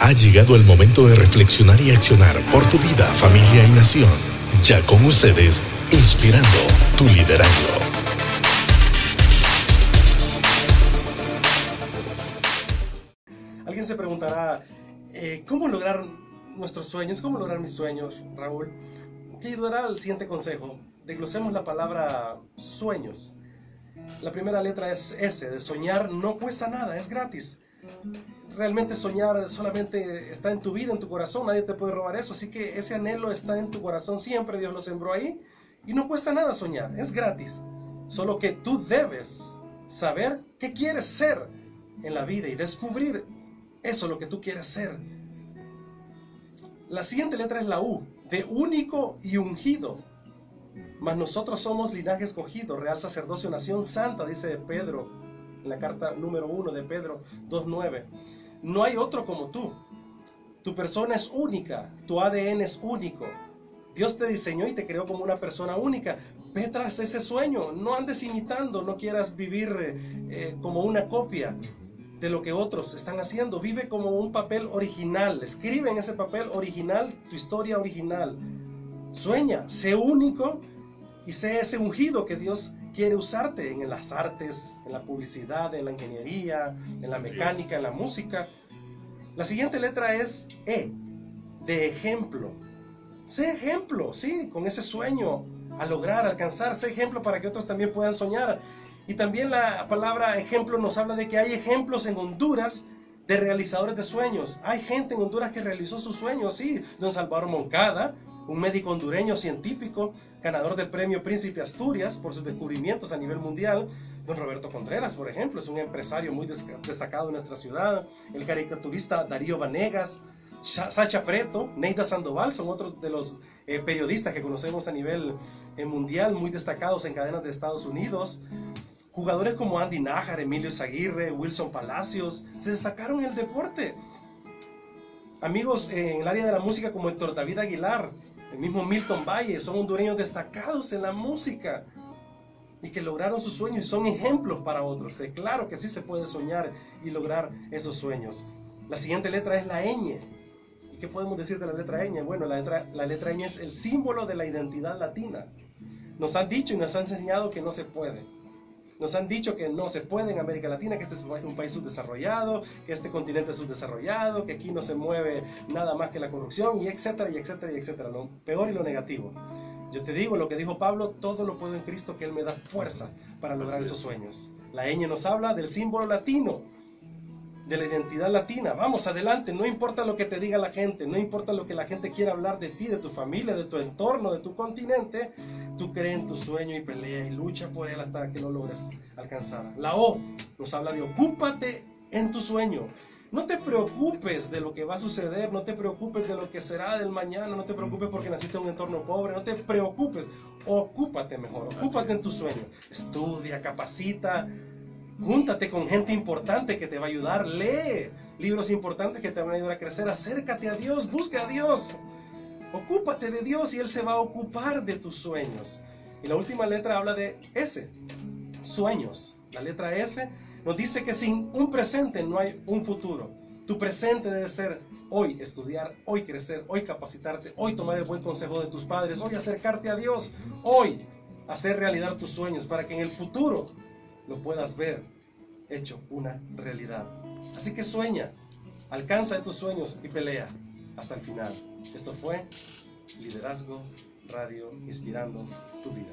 Ha llegado el momento de reflexionar y accionar por tu vida, familia y nación. Ya con ustedes, inspirando tu liderazgo. Alguien se preguntará, eh, ¿cómo lograr nuestros sueños? ¿Cómo lograr mis sueños, Raúl? Te ayudará el siguiente consejo. Desglosemos la palabra sueños. La primera letra es S, de soñar no cuesta nada, es gratis realmente soñar solamente está en tu vida, en tu corazón, nadie te puede robar eso, así que ese anhelo está en tu corazón siempre, Dios lo sembró ahí y no cuesta nada soñar, es gratis, solo que tú debes saber qué quieres ser en la vida y descubrir eso, lo que tú quieres ser. La siguiente letra es la U, de único y ungido. Mas nosotros somos linaje escogido, real sacerdocio, nación santa, dice Pedro en la carta número 1 de Pedro 2.9. No hay otro como tú. Tu persona es única, tu ADN es único. Dios te diseñó y te creó como una persona única. Ve tras ese sueño, no andes imitando, no quieras vivir eh, como una copia de lo que otros están haciendo. Vive como un papel original, escribe en ese papel original tu historia original. Sueña, sé único y sé ese ungido que Dios quiere usarte en las artes, en la publicidad, en la ingeniería, en la mecánica, en la música. La siguiente letra es E, de ejemplo. Sé ejemplo, sí, con ese sueño a lograr, alcanzar, sé ejemplo para que otros también puedan soñar. Y también la palabra ejemplo nos habla de que hay ejemplos en Honduras de realizadores de sueños. Hay gente en Honduras que realizó sus sueños, sí, don Salvador Moncada, un médico hondureño científico, ganador del premio Príncipe Asturias por sus descubrimientos a nivel mundial. Don Roberto Contreras, por ejemplo, es un empresario muy destacado en nuestra ciudad. El caricaturista Darío Vanegas, Sacha Preto, Neida Sandoval son otros de los eh, periodistas que conocemos a nivel eh, mundial, muy destacados en cadenas de Estados Unidos. Jugadores como Andy Nájar, Emilio Zaguirre, Wilson Palacios, se destacaron en el deporte. Amigos eh, en el área de la música como Héctor David Aguilar, el mismo Milton Valle, son hondureños destacados en la música y que lograron sus sueños y son ejemplos para otros. claro que sí se puede soñar y lograr esos sueños. La siguiente letra es la ñ. ¿Y qué podemos decir de la letra ñ? Bueno, la letra, la letra ñ es el símbolo de la identidad latina. Nos han dicho y nos han enseñado que no se puede. Nos han dicho que no se puede en América Latina, que este es un país subdesarrollado, que este continente es subdesarrollado, que aquí no se mueve nada más que la corrupción, y etcétera, y etcétera, y etcétera. Lo peor y lo negativo. Yo te digo lo que dijo Pablo, todo lo puedo en Cristo, que Él me da fuerza para lograr esos sueños. La ñ nos habla del símbolo latino, de la identidad latina. Vamos, adelante, no importa lo que te diga la gente, no importa lo que la gente quiera hablar de ti, de tu familia, de tu entorno, de tu continente, tú crees en tu sueño y pelea y lucha por él hasta que lo logres alcanzar. La O nos habla de ocúpate en tu sueño. No te preocupes de lo que va a suceder, no te preocupes de lo que será del mañana, no te preocupes porque naciste en un entorno pobre, no te preocupes, ocúpate mejor, ocúpate en tu sueño. Estudia, capacita, Júntate con gente importante que te va a ayudar. Lee libros importantes que te van a ayudar a crecer. Acércate a Dios, busca a Dios. Ocúpate de Dios y Él se va a ocupar de tus sueños. Y la última letra habla de S, sueños. La letra S nos dice que sin un presente no hay un futuro. Tu presente debe ser hoy estudiar, hoy crecer, hoy capacitarte, hoy tomar el buen consejo de tus padres, hoy acercarte a Dios, hoy hacer realidad tus sueños para que en el futuro lo puedas ver hecho una realidad. Así que sueña, alcanza tus sueños y pelea hasta el final. Esto fue Liderazgo Radio, inspirando tu vida.